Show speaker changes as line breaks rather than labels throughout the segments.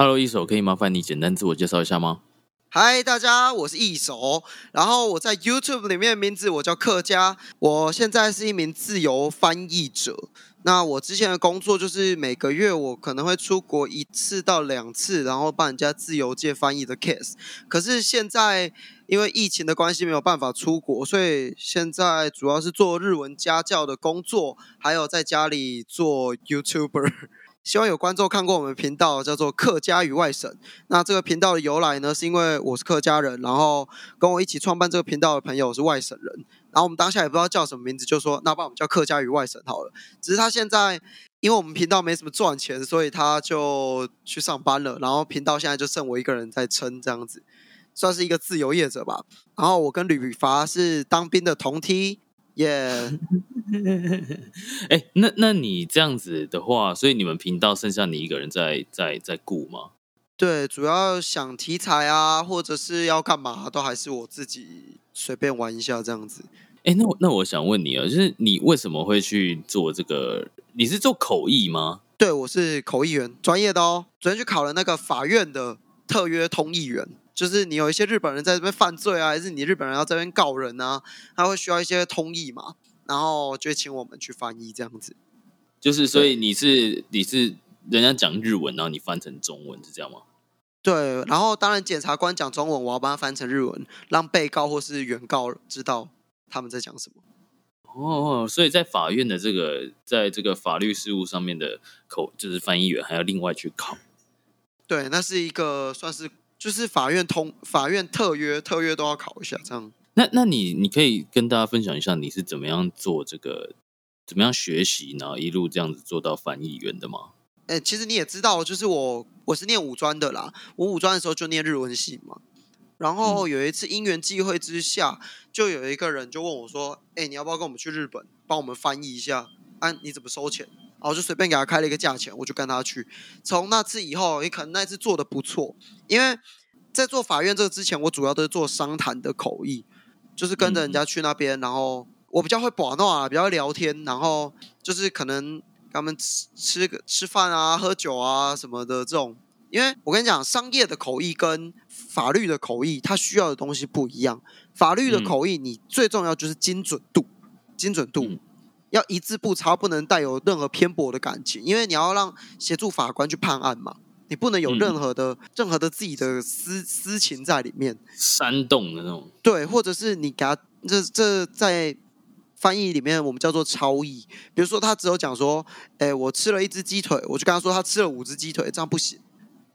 Hello，一手，可以麻烦你简单自我介绍一下吗？
嗨，大家，我是一手，然后我在 YouTube 里面的名字我叫客家，我现在是一名自由翻译者。那我之前的工作就是每个月我可能会出国一次到两次，然后帮人家自由借翻译的 case。可是现在因为疫情的关系没有办法出国，所以现在主要是做日文家教的工作，还有在家里做 YouTuber。希望有观众看过我们频道，叫做“客家与外省”。那这个频道的由来呢，是因为我是客家人，然后跟我一起创办这个频道的朋友是外省人，然后我们当下也不知道叫什么名字，就说那把我们叫“客家与外省”好了。只是他现在因为我们频道没什么赚钱，所以他就去上班了，然后频道现在就剩我一个人在撑，这样子算是一个自由业者吧。然后我跟吕伐是当兵的同梯。耶！
哎，那那你这样子的话，所以你们频道剩下你一个人在在在顾吗？
对，主要想题材啊，或者是要干嘛，都还是我自己随便玩一下这样子。
哎，那我那我想问你啊，就是你为什么会去做这个？你是做口译吗？
对，我是口译员，专业的哦。昨天去考了那个法院的特约通译员。就是你有一些日本人在这边犯罪啊，还是你日本人要这边告人啊，他会需要一些通译嘛，然后就请我们去翻译这样子。
就是所以你是你是人家讲日文，然后你翻成中文是这样吗？
对，然后当然检察官讲中文，我要帮他翻成日文，让被告或是原告知道他们在讲什么。
哦，所以在法院的这个在这个法律事务上面的口就是翻译员还要另外去考。
对，那是一个算是。就是法院通法院特约特约都要考一下，这样。
那那你你可以跟大家分享一下你是怎么样做这个，怎么样学习，然后一路这样子做到翻译员的吗？
哎，其实你也知道，就是我我是念五专的啦，我五专的时候就念日文系嘛。然后有一次因缘际会之下，就有一个人就问我说：“哎，你要不要跟我们去日本，帮我们翻译一下？啊，你怎么收钱？”然后就随便给他开了一个价钱，我就跟他去。从那次以后，你可能那次做的不错，因为在做法院这个之前，我主要都是做商谈的口译，就是跟着人家去那边，然后我比较会把弄啊，比较聊天，然后就是可能他们吃吃个吃饭啊、喝酒啊什么的这种。因为我跟你讲，商业的口译跟法律的口译，它需要的东西不一样。法律的口译，你最重要就是精准度，精准度。要一字不差，不能带有任何偏颇的感情，因为你要让协助法官去判案嘛，你不能有任何的、任何的自己的私私情在里面，
煽动的那种。
对，或者是你给他这这在翻译里面我们叫做超译，比如说他只有讲说，哎，我吃了一只鸡腿，我就跟他说他吃了五只鸡腿，这样不行。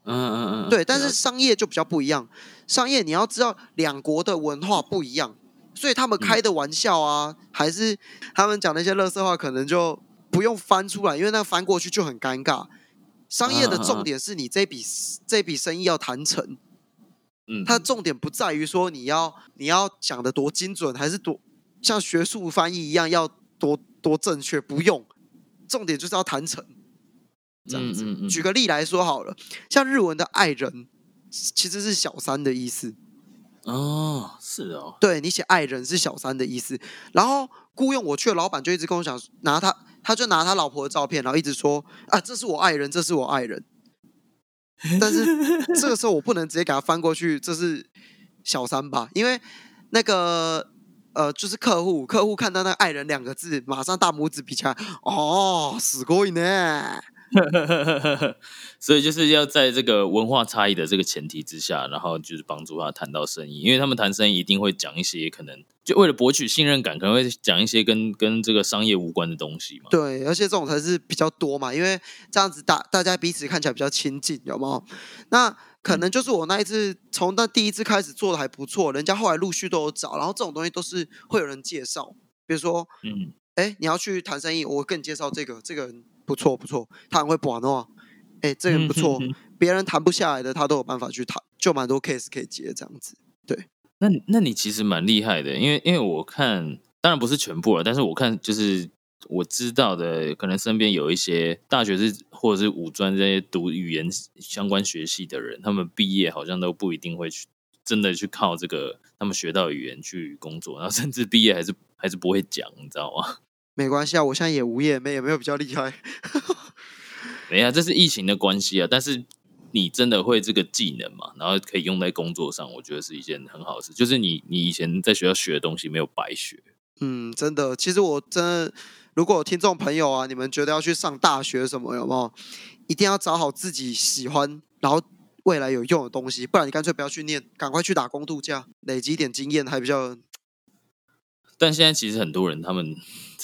嗯嗯嗯。
对，但是商业就比较不一样，商业你要知道两国的文化不一样。所以他们开的玩笑啊，还是他们讲那些乐色话，可能就不用翻出来，因为那翻过去就很尴尬。商业的重点是你这笔这笔生意要谈成，嗯，它的重点不在于说你要你要讲的多精准，还是多像学术翻译一样要多多正确，不用，重点就是要谈成。这样子，举个例来说好了，像日文的爱人其实是小三的意思。
哦，是哦，
对你写爱人是小三的意思，然后雇佣我去的老板就一直跟我讲，拿他，他就拿他老婆的照片，然后一直说啊，这是我爱人，这是我爱人。但是这个时候我不能直接给他翻过去，这是小三吧？因为那个呃，就是客户，客户看到那爱人两个字，马上大拇指比起来，哦，死过瘾呢。
所以就是要在这个文化差异的这个前提之下，然后就是帮助他谈到生意，因为他们谈生意一定会讲一些可能就为了博取信任感，可能会讲一些跟跟这个商业无关的东西嘛。
对，而且这种才是比较多嘛，因为这样子大大家彼此看起来比较亲近，有没有？那可能就是我那一次从那第一次开始做的还不错，人家后来陆续都有找，然后这种东西都是会有人介绍，比如说，嗯，哎，你要去谈生意，我跟你介绍这个，这个人不错不错，他很会玩哦。哎，这个不错，别人谈不下来的，他都有办法去谈，就蛮多 case 可以接这样子。对，
那那你其实蛮厉害的，因为因为我看，当然不是全部了，但是我看就是我知道的，可能身边有一些大学是或者是五专这些读语言相关学系的人，他们毕业好像都不一定会去真的去靠这个他们学到语言去工作，然后甚至毕业还是还是不会讲，你知道吗？
没关系啊，我现在也无业，没也没有比较厉害。
没啊，这是疫情的关系啊。但是你真的会这个技能嘛？然后可以用在工作上，我觉得是一件很好的事。就是你你以前在学校学的东西没有白学。
嗯，真的。其实我真的，如果听众朋友啊，你们觉得要去上大学什么，有没有？一定要找好自己喜欢，然后未来有用的东西。不然你干脆不要去念，赶快去打工度假，累积一点经验还比较。
但现在其实很多人他们。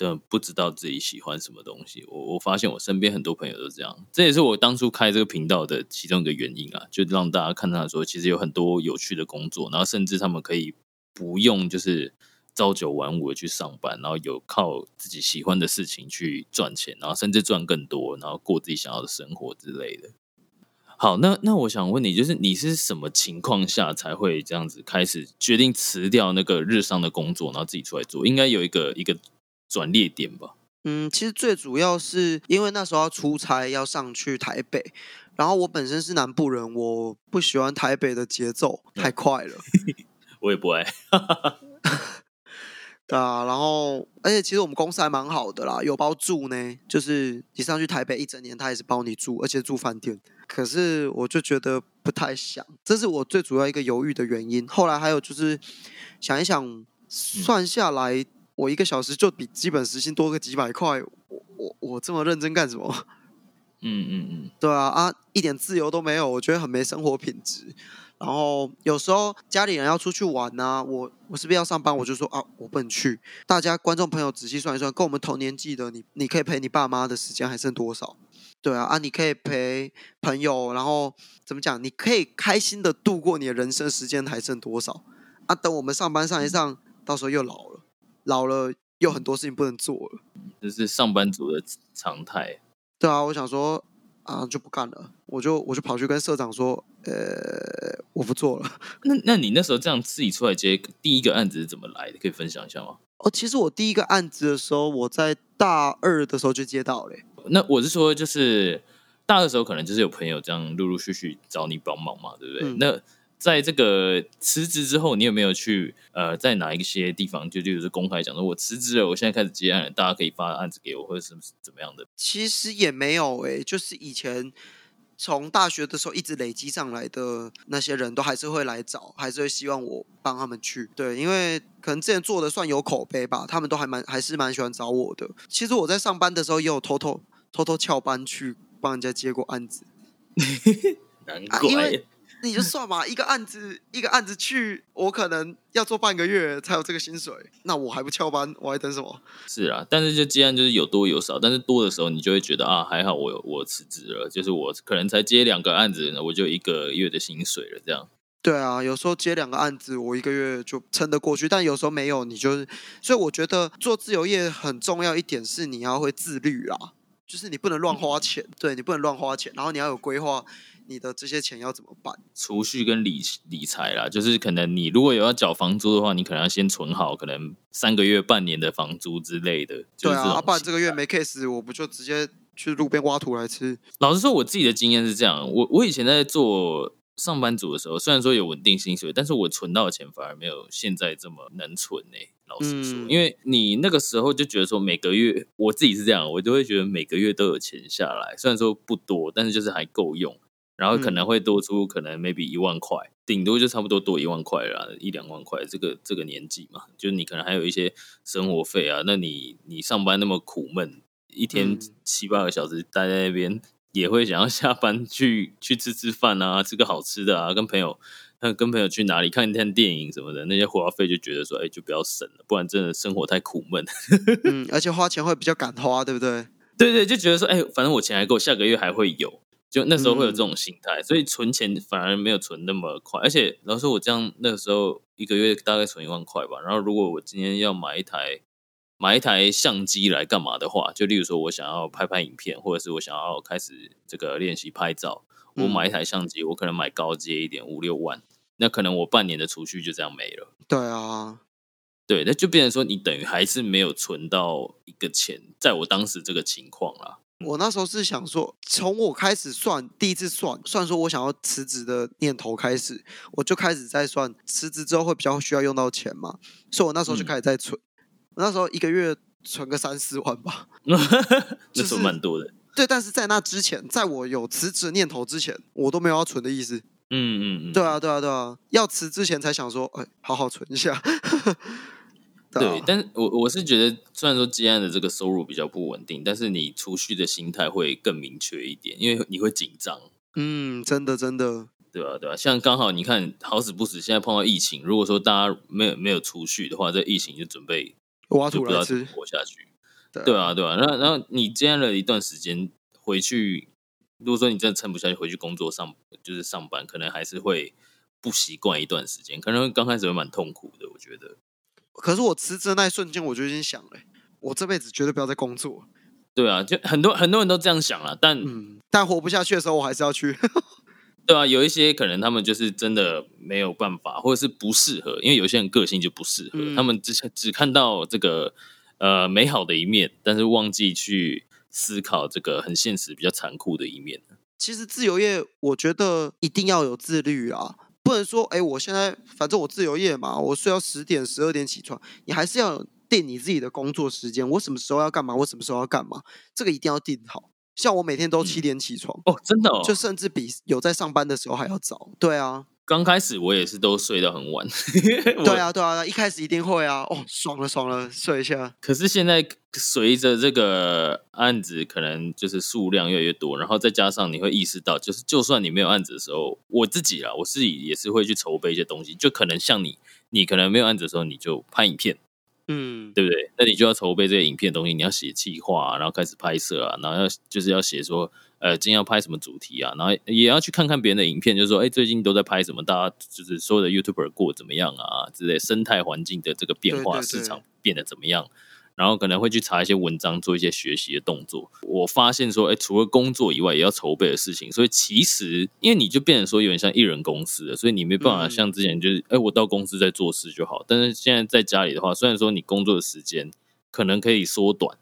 真的不知道自己喜欢什么东西。我我发现我身边很多朋友都这样，这也是我当初开这个频道的其中一个原因啊，就让大家看到说，其实有很多有趣的工作，然后甚至他们可以不用就是朝九晚五的去上班，然后有靠自己喜欢的事情去赚钱，然后甚至赚更多，然后过自己想要的生活之类的。好，那那我想问你，就是你是什么情况下才会这样子开始决定辞掉那个日商的工作，然后自己出来做？应该有一个一个。转捩点吧。
嗯，其实最主要是因为那时候要出差，要上去台北，然后我本身是南部人，我不喜欢台北的节奏太快了。
我也不爱。
对啊，然后而且其实我们公司还蛮好的啦，有包住呢，就是你上去台北一整年，他也是包你住，而且住饭店。可是我就觉得不太想，这是我最主要一个犹豫的原因。后来还有就是想一想，算下来。我一个小时就比基本时薪多个几百块，我我我这么认真干什么？嗯嗯嗯，对啊啊，一点自由都没有，我觉得很没生活品质。然后有时候家里人要出去玩啊，我我是不是要上班？我就说啊，我不能去。大家观众朋友仔细算一算，跟我们同年纪的你，你可以陪你爸妈的时间还剩多少？对啊啊，你可以陪朋友，然后怎么讲？你可以开心的度过你的人生时间还剩多少？啊，等我们上班上一上，到时候又老了。老了有很多事情不能做了，
这是上班族的常态。
对啊，我想说啊，就不干了，我就我就跑去跟社长说，呃，我不做了。
那那你那时候这样自己出来接第一个案子是怎么来的？可以分享一下吗？
哦，其实我第一个案子的时候，我在大二的时候就接到了。
那我是说，就是大二的时候，可能就是有朋友这样陆陆续续找你帮忙嘛，对不对？那在这个辞职之后，你有没有去呃，在哪一些地方就就是公开讲说，我辞职了，我现在开始接案了，大家可以发案子给我，或者是怎么样的？
其实也没有诶，就是以前从大学的时候一直累积上来的那些人都还是会来找，还是会希望我帮他们去。对，因为可能之前做的算有口碑吧，他们都还蛮还是蛮喜欢找我的。其实我在上班的时候也有偷偷偷偷翘班去帮人家接过案子，
难怪。
你就算嘛，一个案子一个案子去，我可能要做半个月才有这个薪水，那我还不翘班，我还等什么？
是啊，但是就既然就是有多有少，但是多的时候你就会觉得啊，还好我我辞职了，就是我可能才接两个案子，我就一个月的薪水了，这样。
对啊，有时候接两个案子，我一个月就撑得过去，但有时候没有，你就是，所以我觉得做自由业很重要一点是你要会自律啦，就是你不能乱花钱，对你不能乱花钱，然后你要有规划。你的这些钱要怎么办？
储蓄跟理理财啦，就是可能你如果有要缴房租的话，你可能要先存好，可能三个月、半年的房租之类的。
对啊，不然这个月没 case，我不就直接去路边挖土来吃？
老实说，我自己的经验是这样，我我以前在做上班族的时候，虽然说有稳定薪水，但是我存到的钱反而没有现在这么能存呢。老实说，因为你那个时候就觉得说每个月，我自己是这样，我就会觉得每个月都有钱下来，虽然说不多，但是就是还够用。然后可能会多出可能 maybe 一万块，顶多就差不多多一万块啦，一两万块。这个这个年纪嘛，就你可能还有一些生活费啊。那你你上班那么苦闷，一天七八个小时待在那边，也会想要下班去去吃吃饭啊，吃个好吃的啊，跟朋友。那跟朋友去哪里看一看电影什么的，那些花费就觉得说，哎，就不要省了，不然真的生活太苦闷。
嗯，而且花钱会比较敢花，对不对？
对对，就觉得说，哎，反正我钱还够，下个月还会有，就那时候会有这种心态，所以存钱反而没有存那么快。而且，老实说，我这样那个时候一个月大概存一万块吧。然后，如果我今天要买一台买一台相机来干嘛的话，就例如说我想要拍拍影片，或者是我想要开始这个练习拍照，我买一台相机，我可能买高阶一点，五六万。那可能我半年的储蓄就这样没了。
对啊，
对，那就变成说你等于还是没有存到一个钱，在我当时这个情况啦。
我那时候是想说，从我开始算第一次算算说我想要辞职的念头开始，我就开始在算辞职之后会比较需要用到钱嘛，所以我那时候就开始在存。我那时候一个月存个三四万吧，
那是蛮多的。
对，但是在那之前，在我有辞职念头之前，我都没有要存的意思。嗯嗯嗯，对啊对啊对啊，要辞之前才想说，哎，好好存一下。
对，但我我是觉得，虽然说接案的这个收入比较不稳定，但是你储蓄的心态会更明确一点，因为你会紧张。
嗯，真的真的，
对吧？对吧？像刚好你看，好死不死，现在碰到疫情，如果说大家没有没有储蓄的话，这疫情就准备
挖土来吃
活下去。对啊对啊，然后然后你接案了一段时间回去。如果说你真的撑不下去，回去工作上就是上班，可能还是会不习惯一段时间，可能刚开始会蛮痛苦的。我觉得，
可是我辞职那一瞬间，我就已经想了，我这辈子绝对不要再工作。
对啊，就很多很多人都这样想了，但
但活不下去的时候，我还是要去。
对啊，有一些可能他们就是真的没有办法，或者是不适合，因为有些人个性就不适合，他们只只看到这个呃美好的一面，但是忘记去。思考这个很现实、比较残酷的一面。
其实自由业，我觉得一定要有自律啊，不能说哎，我现在反正我自由业嘛，我睡到十点、十二点起床，你还是要定你自己的工作时间。我什么时候要干嘛？我什么时候要干嘛？这个一定要定好。像我每天都七点起床
哦，真的，哦，
就甚至比有在上班的时候还要早。对啊。
刚开始我也是都睡到很晚，
对啊对啊，一开始一定会啊，哦爽了爽了，睡一下。
可是现在随着这个案子可能就是数量越来越多，然后再加上你会意识到，就是就算你没有案子的时候，我自己啦，我自己也是会去筹备一些东西，就可能像你，你可能没有案子的时候，你就拍影片。嗯，对不对？那你就要筹备这些影片东西，你要写计划，然后开始拍摄啊，然后要就是要写说，呃，今天要拍什么主题啊，然后也要去看看别人的影片，就是说，哎，最近都在拍什么？大家就是所有的 YouTuber 过怎么样啊？之类生态环境的这个变化，市场变得怎么样？然后可能会去查一些文章，做一些学习的动作。我发现说，哎，除了工作以外，也要筹备的事情。所以其实，因为你就变成说有点像艺人公司了，所以你没办法像之前就是，哎，我到公司在做事就好。但是现在在家里的话，虽然说你工作的时间可能可以缩短，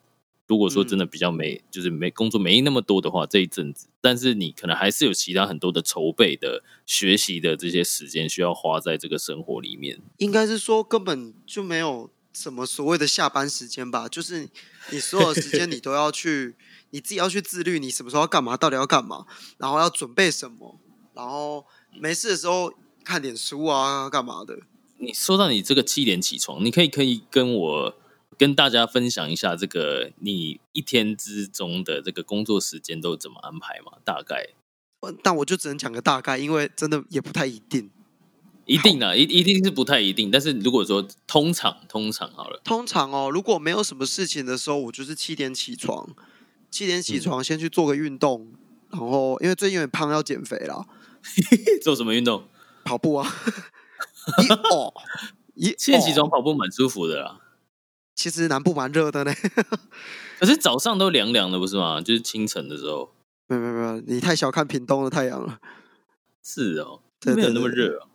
如果说真的比较没，就是没工作没那么多的话，这一阵子，但是你可能还是有其他很多的筹备的、学习的这些时间需要花在这个生活里面。
应该是说根本就没有。什么所谓的下班时间吧，就是你所有时间你都要去，你自己要去自律，你什么时候要干嘛，到底要干嘛，然后要准备什么，然后没事的时候看点书啊，干嘛的。
你说到你这个七点起床，你可以可以跟我跟大家分享一下这个你一天之中的这个工作时间都怎么安排吗？大概？
但我就只能讲个大概，因为真的也不太一定。
一定啊，一一定是不太一定。但是如果说通常通常好了，
通常哦，如果没有什么事情的时候，我就是七点起床，七点起床先去做个运动，然后因为最近有点胖，要减肥了。
做什么运动？
跑步啊。一哦，
一七点起床跑步蛮舒服的啦。
其实南部蛮热的呢，
可是早上都凉凉的，不是吗？就是清晨的时候。
没有没有没有，你太小看屏东的太阳了。
是哦，没有那么热啊。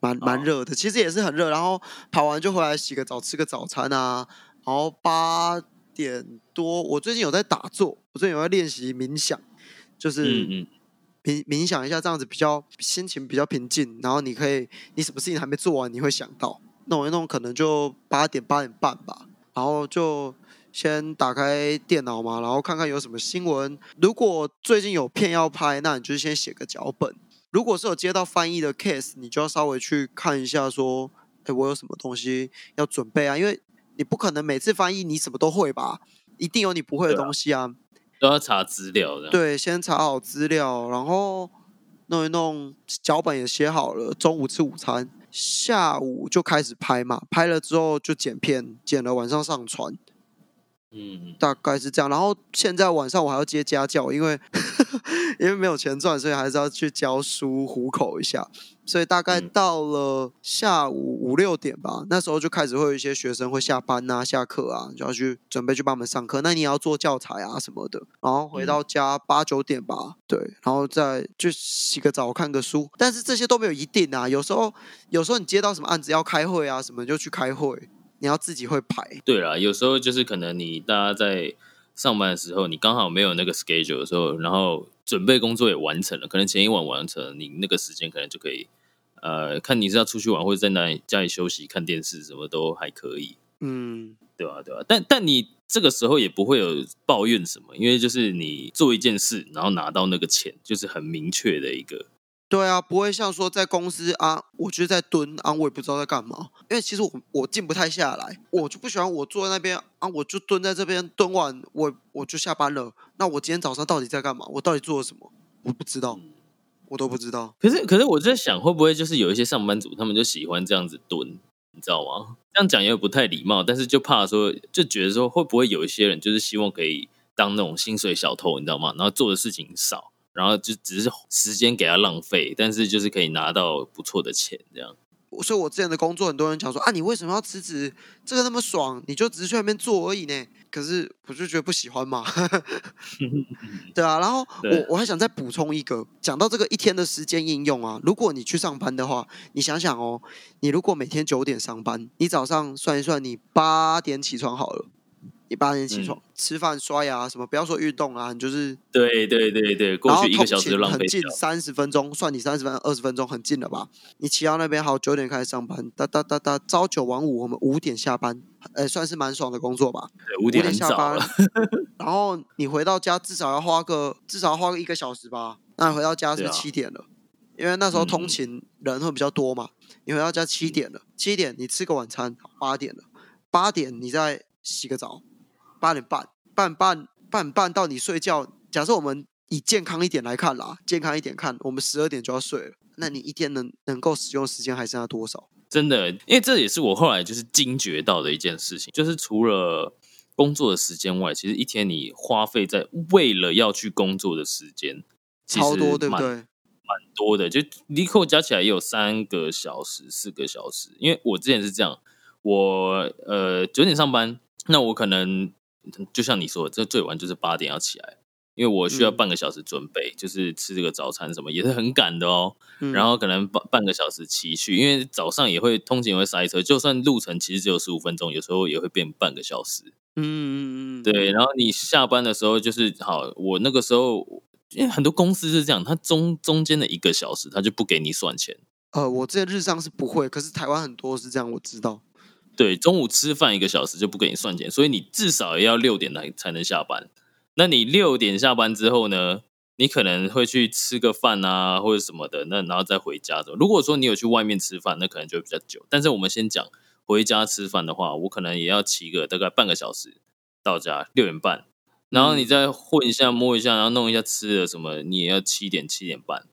蛮蛮热的，其实也是很热。然后跑完就回来洗个澡，吃个早餐啊。然后八点多，我最近有在打坐，我最近有在练习冥想，就是冥冥想一下，这样子比较心情比较平静。然后你可以，你什么事情还没做完，你会想到弄一弄，可能就八点八点半吧。然后就先打开电脑嘛，然后看看有什么新闻。如果最近有片要拍，那你就先写个脚本。如果是有接到翻译的 case，你就要稍微去看一下，说，哎，我有什么东西要准备啊？因为你不可能每次翻译你什么都会吧，一定有你不会的东西啊。
都要查资料的。
对，先查好资料，然后弄一弄，脚本也写好了，中午吃午餐，下午就开始拍嘛，拍了之后就剪片，剪了晚上上传，
嗯，
大概是这样。然后现在晚上我还要接家教，因为 因为没有钱赚，所以还是要去教书糊口一下。所以大概
嗯
到了下午五六点吧，那时候就开始会有一些学生会下班啊、下课啊，就要去准备去帮他们上课。那你也要做教材啊什么的。然后回
嗯
到家八九点吧，对，然后再去洗个澡、看个书。但是这些都没有一定啊，有时候有时候你接到什么案子要开会啊什么，就去开会，你要自己会排。
对啦，有时候就是可能你大家在上班的时候，你刚好没有那个 schedule 的时候，然后准备工作也完成了，可能前一晚完成了，你那个时间可能就可以，呃，看你是要出去玩，或者在哪里家里休息、看电视，什么都还可以，
嗯，
对吧、对吧、但但你这个时候也不会有抱怨什么，因为就是你做一件事，然后拿到那个钱，就是很明确的一个，
对啊，不会像说在公司啊，我就是在蹲啊，我也不知道在干嘛。因为其实我我静不太下来，我就不喜欢我坐在那边啊，我就蹲在这边蹲完，我我就下班了。那我今天早上到底在干嘛？我到底做了什么？我不知道，我都不知道。
可是，可是我在想，会不会就是有一些上班族，他们就喜欢这样子蹲，你知道吗？这样讲也不太礼貌，但是就怕说，就觉得说，会不会有一些人就是希望可以当那种薪水小偷，你知道吗？然后做的事情少，然后就只是时间给他浪费，但是就是可以拿到不错的钱，这样。
所以我之前的工作，很多人讲说啊，你为什么要辞职？这个那么爽，你就只是去那边做而已呢。可是我就觉得不喜欢嘛，对啊。然后 我我还想再补充一个，讲到这个一天的时间应用啊，如果你去上班的话，你想想哦，你如果每天九点上班，你早上算一算，你八点起床好了，你八点起床、吃饭、刷牙什么，不要说运动啊，你就是
对对对对，
然后通
过去一个小时就
勤很近。三十分钟，算你三十分二十分钟，很近了吧？你骑到那边好，九点开始上班，哒哒哒哒，朝九晚五，我们五点下班，呃，算是蛮爽的工作吧。
对五点很
下班
了，，
然后你回到家至少要花个至少要花个一个小时吧。那你回到家是七点了？因为那时候通
嗯
勤人会比较多嘛。你回到家七点了，七点你吃个晚餐，八点了，八点你再洗个澡，八点半，半半半半到你睡觉。假设我们以健康一点来看啦，健康一点看，我们十二点就要睡了。那你一天能能够使用时间还剩下多少？
真的，因为这也是我后来就是惊觉到的一件事情，就是除了工作的时间外，其实一天你花费在为了要去工作的时间
超多，对不
蛮？多的，就离扣加起来也有三个小时、四个小时。因为我之前是这样，我呃九点上班，那我可能就像你说的，这最晚就是八点要起来，因为我需要
嗯
半个小时准备，就是吃这个早餐什么也是很赶的哦。
嗯
然后可能半半个小时骑去，因为早上也会通勤也会塞车，就算路程其实只有十五分钟，有时候也会变半个小时。
嗯嗯嗯，
对，然后你下班的时候就是好，我那个时候因为很多公司是这样，它中中间的一个小时，他就不给你算钱。
呃，我之前日上是不会，可是台湾很多是这样，我知道。
对，中午吃饭一个小时就不给你算钱，所以你至少也要六点来才能下班。那你六点下班之后呢？你可能会去吃个饭啊，或者什么的，那然后再回家的。如果说你有去外面吃饭，那可能就会比较久。但是我们先讲回家吃饭的话，我可能也要骑个大概半个小时到家，六点半，然后你再混一下、摸一下，然后弄一下吃的什么，你也要七点、七点半。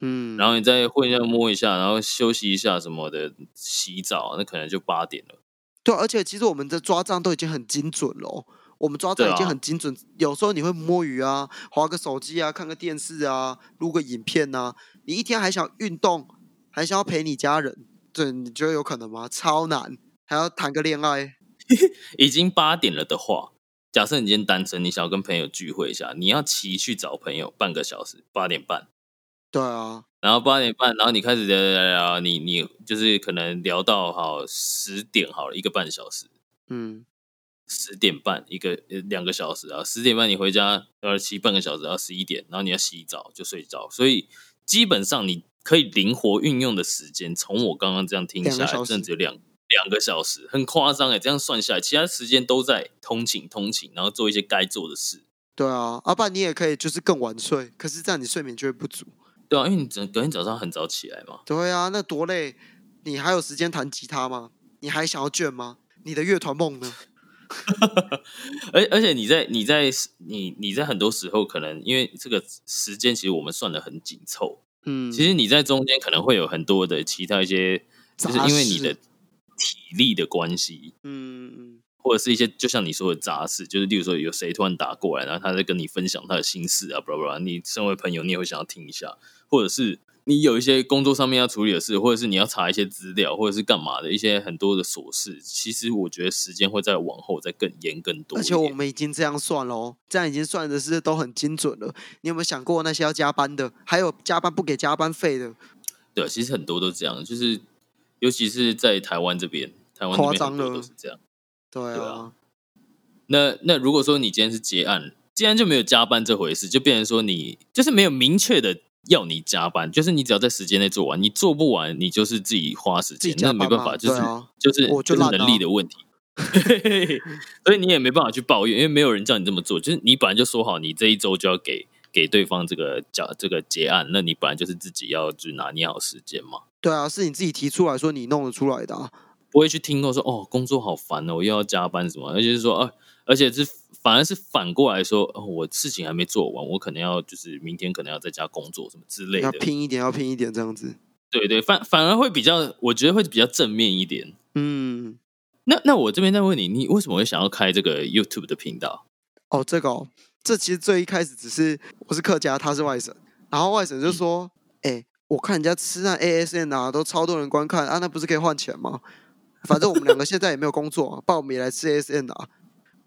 嗯，
然后你再混一下、摸一下，然后休息一下什么的，洗澡，那可能就八点了。
对，而且其实我们的抓账都已经很精准了哦、我们抓账已经很精准。有时候你会摸鱼啊，划个手机啊，看个电视啊，录个影片啊。你一天还想运动，还想要陪你家人，对，你觉得有可能吗？超难，还要谈个恋爱。
已经八点了的话，假设你今天单身，你想要跟朋友聚会一下，你要骑去找朋友半个小时，八点半，
对啊，
然后八点半，然后你开始聊聊聊，你你就是可能聊到好十点好了，一个半小时，
嗯，
十点半一个呃两个小时啊，十点半你回家要骑半个小时，到十一点，然后你要洗澡就睡着，所以基本上你可以灵活运用的时间，从我刚刚这样听下来，甚至两两个小时，很夸张哎，这样算下来，其他时间都在通勤通勤，然后做一些该做的事，
对啊，要、不然你也可以就是更晚睡，可是这样你睡眠就会不足。
对啊，因为你整隔天早上很早起来嘛，
对啊，那多累！你还有时间弹吉他吗？你还想要卷吗？你的乐团梦呢？
而而且你在你在你你在很多时候可能因为这个时间其实我们算的很紧凑，
嗯，
其实你在中间可能会有很多的其他一些，就是因为你的体力的关系，
嗯，
或者是一些就像你说的杂事，就是例如说有谁突然打过来，然后他在跟你分享他的心事啊，巴拉巴拉，你身为朋友你也会想要听一下，或者是。你有一些工作上面要处理的事，或者是你要查一些资料，或者是干嘛的一些很多的琐事，其实我觉得时间会再往后再更延更多。
而且我们已经这样算喽，这样已经算的是都很精准了。你有没有想过那些要加班的，还有加班不给加班费的？
对，其实很多都这样，就是尤其是在台湾这边，台湾
夸张
了都是这样。
对啊。
那那如果说你今天是结案，既然就没有加班这回事，就变成说你就是没有明确的。要你加班，就是你只要在时间内做完，你做不完，你就是自己花时间，那没办法，就是就是就是能力的问题。所以你也没办法去抱怨，因为没有人叫你这么做。就是你本来就说好，你这一周就要给给对方这个叫这个结案，那你本来就是自己要去拿捏好时间嘛。
对啊，是你自己提出来说你弄得出来的，
不会去听过说哦，工作好烦哦，我又要加班什么，而且是说啊，而且是。反而是反过来说，我事情还没做完，我可能要就是明天可能要在家工作什么之类的，
要拼一点，要拼一点这样子。
对对，反反而会比较，我觉得会比较正面一点。
嗯，
那那我这边再问你，你为什么会想要开这个 YouTube 的频道？
哦，这个哦，这其实最一开始只是我是客家，他是外省，然后外省就说：“哎，我看人家吃那 ASN 啊，都超多人观看啊，那不是可以换钱吗？反正我们两个现在也没有工作，报名来吃 ASN 啊。”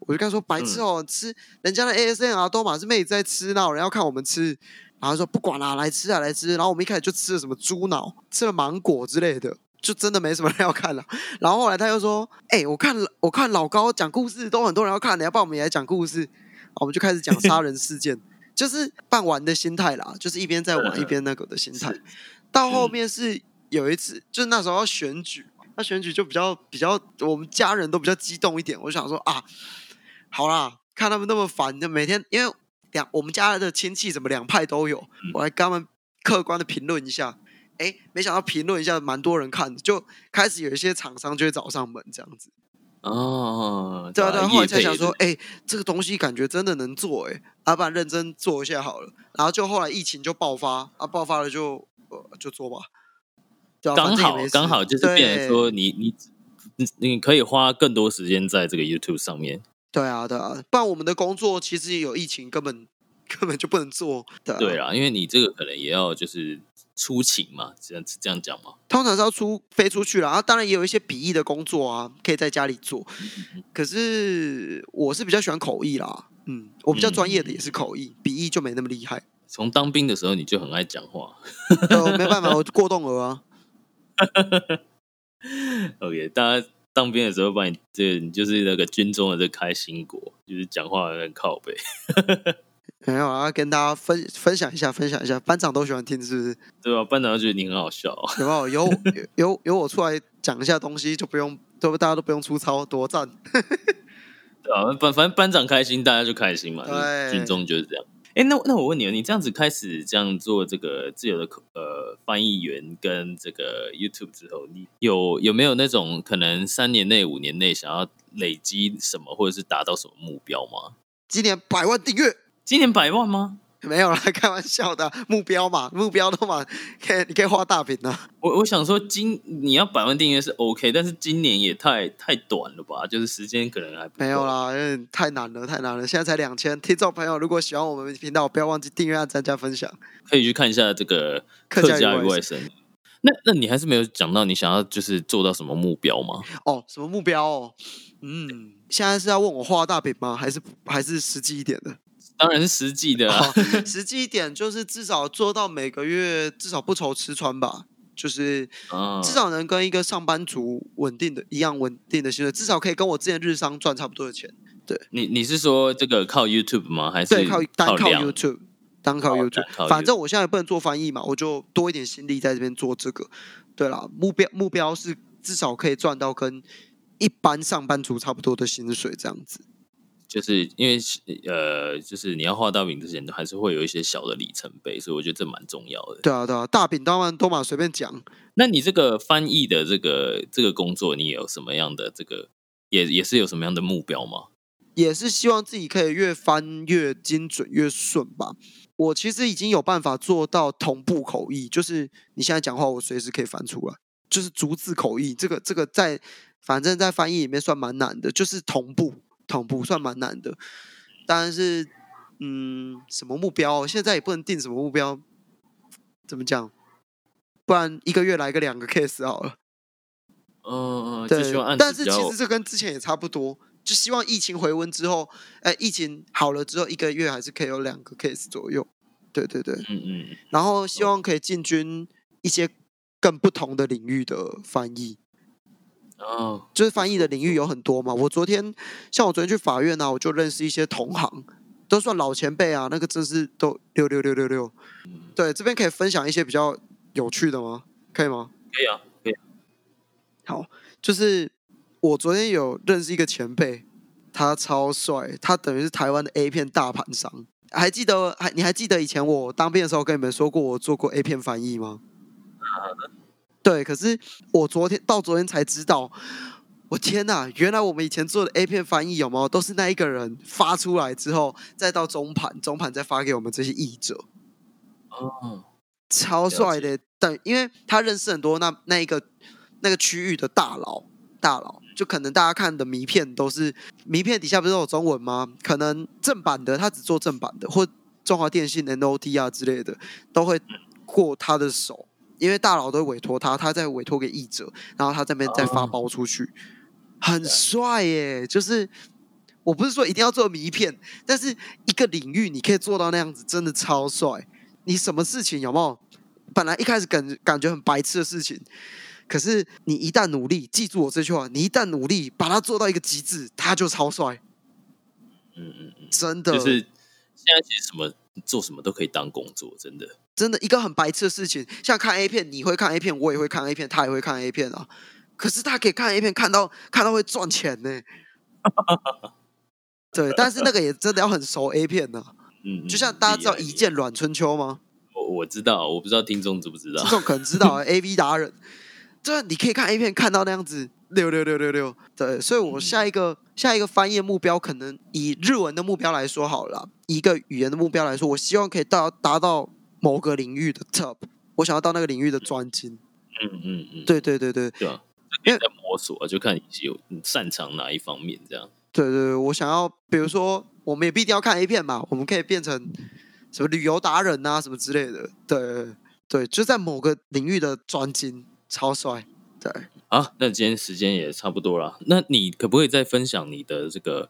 我就跟他说：“白痴哦，吃人家的 ASN 啊都嘛是妹子在吃，那有人要看我们吃。”然后说：“不管啦，来吃啊，来吃。”然后我们一开始就吃了什么猪脑，吃了芒果之类的，就真的没什么人要看了。然后后来他又说：“哎，我看我看老高讲故事都很多人要看，你要帮我们也来讲故事。”我们就开始讲杀人事件，就是半玩的心态啦，就是一边在玩一边那个的心态。到后面是有一次，就是那时候要选举，那选举就比较比较，我们家人都比较激动一点。我想说啊。好啦，看他们那么烦，就每天因为两我们家的亲戚怎么两派都有，我来跟他们客观的评论一下。哎，没想到评论一下蛮多人看的，就开始有一些厂商就会找上门这样子。
哦，
对啊对啊，后来才想说，哎，这个东西感觉真的能做，哎，阿不然认真做一下好了。然后就后来疫情就爆发，啊，爆发了就呃就做吧。
刚好刚好就是变成说，你你你你可以花更多时间在这个 YouTube 上面。
对啊，对啊，不然我们的工作其实有疫情，根本根本就不能做。
对啊，因为你这个可能也要就是出勤嘛，这样这样讲嘛。
通常是要出飞出去了，然后当然也有一些笔译的工作啊，可以在家里做。可是我是比较喜欢口译啦，嗯，我比较专业的也是口译，笔译就没那么厉害。
从当兵的时候你就很爱讲话，
没办法，我过动了啊。
OK，大家。当兵的时候，把你这你就是那个军中的这开心果，就是讲话很靠背。
没有啊，跟大家分分享一下，分享一下，班长都喜欢听，是不是？
对吧？班长觉得你很好笑，
有没有？有有有我出来讲一下东西，就不用，都大家都不用出操，多赞。
对啊，反反正班长开心，大家就开心嘛。对，军中就是这样。哎，那那我问你你这样子开始这样做这个自由的呃翻译员跟这个 YouTube 之后，你有有没有那种可能三年内、五年内想要累积什么，或者是达到什么目标吗？
今年百万订阅，
今年百万吗？
没有啦，开玩笑的目标嘛，目标的嘛，可以你可以画大饼的。
我我想说，今你要百万订阅是 OK，但是今年也太太短了吧？就是时间可能还
没有啦，因为太难了，太难了。现在才两千，听众朋友如果喜欢我们频道，不要忘记订阅、按赞、加分享。
可以去看一下这个客家与外省。那那你还是没有讲到你想要就是做到什么目标吗？
哦，什么目标？哦？嗯，现在是要问我画大饼吗？还是还是实际一点的？
当然是实际的啊，
实际一点就是至少做到每个月至少不愁吃穿吧，就是至少能跟一个上班族稳定的一样稳定的薪水，至少可以跟我之前日商赚差不多的钱。对，
你你是说这个靠 YouTube 吗？还是对
靠单靠 YouTube？单靠 YouTube？反正我现在也不能做翻译嘛，我就多一点心力在这边做这个。对了，目标目标是至少可以赚到跟一般上班族差不多的薪水这样子。
就是因为呃，就是你要画大饼之前，都还是会有一些小的里程碑，所以我觉得这蛮重要的。
对啊，对啊，大饼当然都嘛随便讲。
那你这个翻译的这个这个工作，你有什么样的这个也也是有什么样的目标吗？
也是希望自己可以越翻越精准越顺吧。我其实已经有办法做到同步口译，就是你现在讲话，我随时可以翻出来，就是逐字口译。这个这个在反正在翻译里面算蛮难的，就是同步同步算蛮难的。但是嗯，什么目标？现在也不能定什么目标，怎么讲？不然一个月来个两个 case 好了。
嗯，
对，但是其实这跟之前也差不多。就希望疫情回温之后，哎，疫情好了之后，一个月还是可以有两个 case 左右。对对对，嗯嗯。然后希望可以进军一些更不同的领域的翻译。哦。就是翻译的领域有很多嘛。我昨天像我昨天去法院呢，我就认识一些同行，都算老前辈啊。那个真是都六六六六六。对，这边可以分享一些比较有趣的吗？可以吗？
可以啊，可以。
好，就是。我昨天有认识一个前辈，他超帅，他等于是台湾的 A 片大盘商。还记得还你还记得以前我当兵的时候跟你们说过我做过 A 片翻译吗？对，可是我昨天到昨天才知道，我天哪！原来我们以前做的 A 片翻译有没有都是那一个人发出来之后，再到中盘，中盘再发给我们这些译者。哦，超帅的！但因为他认识很多那那一个那个区域的大佬，大佬。就可能大家看的迷片都是迷片底下不是有中文吗？可能正版的他只做正版的，或中华电信 NOT 啊之类的都会过他的手，因为大佬都委托他，他再委托给译者，然后他这边再发包出去，很帅耶！就是我不是说一定要做迷片，但是一个领域你可以做到那样子，真的超帅。你什么事情有没有？本来一开始感感觉很白痴的事情。可是你一旦努力，记住我这句话，你一旦努力把它做到一个极致，他就超帅。嗯嗯嗯，真的。
就是现在其实什么做什么都可以当工作，真的。
真的一个很白痴的事情，像看 A 片，你会看 A 片，我也会看 A 片，他也会看 A 片啊。可是他可以看 A 片，看到看到会赚钱呢。对，但是那个也真的要很熟 A 片呢。嗯，就像大家知道《一见阮春秋》吗？
我我知道，我不知道听众知不知道。
听众可能知道 A V 达人。这你可以看 A 片看到那样子六六六六六，对，所以我下一个下一个翻译目标，可能以日文的目标来说好了，一个语言的目标来说，我希望可以到达到某个领域的 top，我想要到那个领域的专精。嗯嗯嗯，对对对对，
对啊，因为在摸索，就看你有擅长哪一方面这样。
对对对，我想要，比如说，我们也不一定要看 A 片嘛，我们可以变成什么旅游达人啊，什么之类的。对对，就在某个领域的专精。超帅，对，
好，那今天时间也差不多了。那你可不可以再分享你的这个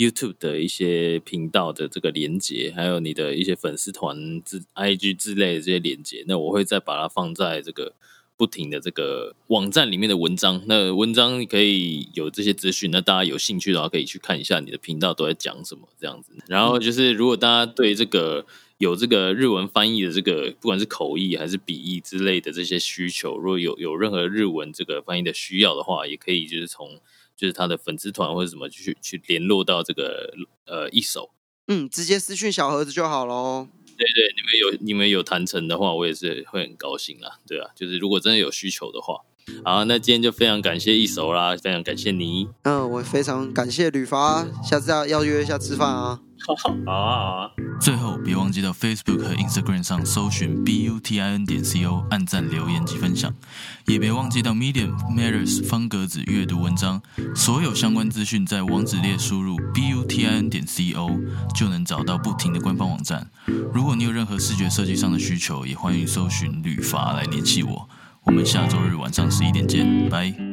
YouTube 的一些频道的这个连接，还有你的一些粉丝团之 IG 之类的这些连接？那我会再把它放在这个不停的这个网站里面的文章。那文章可以有这些资讯，那大家有兴趣的话可以去看一下你的频道都在讲什么这样子。然后就是如果大家对这个有这个日文翻译的这个，不管是口译还是笔译之类的这些需求，如果有有任何日文这个翻译的需要的话，也可以就是从就是他的粉丝团或者什么去去联络到这个呃一手，
嗯，直接私讯小盒子就好喽。
对对，你们有你们有谈成的话，我也是会很高兴啦。对啊，就是如果真的有需求的话，好，那今天就非常感谢一手啦，非常感谢你。
嗯，我非常感谢吕发，下次要要约一下吃饭啊。
好啊好啊！
最后别忘记到 Facebook 和 Instagram 上搜寻 B U T I N 点 C O，按赞、留言及分享。也别忘记到 Medium Matters 方格子阅读文章，所有相关资讯在网址列输入 B U T I N 点 C O 就能找到不停的官方网站。如果你有任何视觉设计上的需求，也欢迎搜寻旅发来联系我。我们下周日晚上十一点见，拜。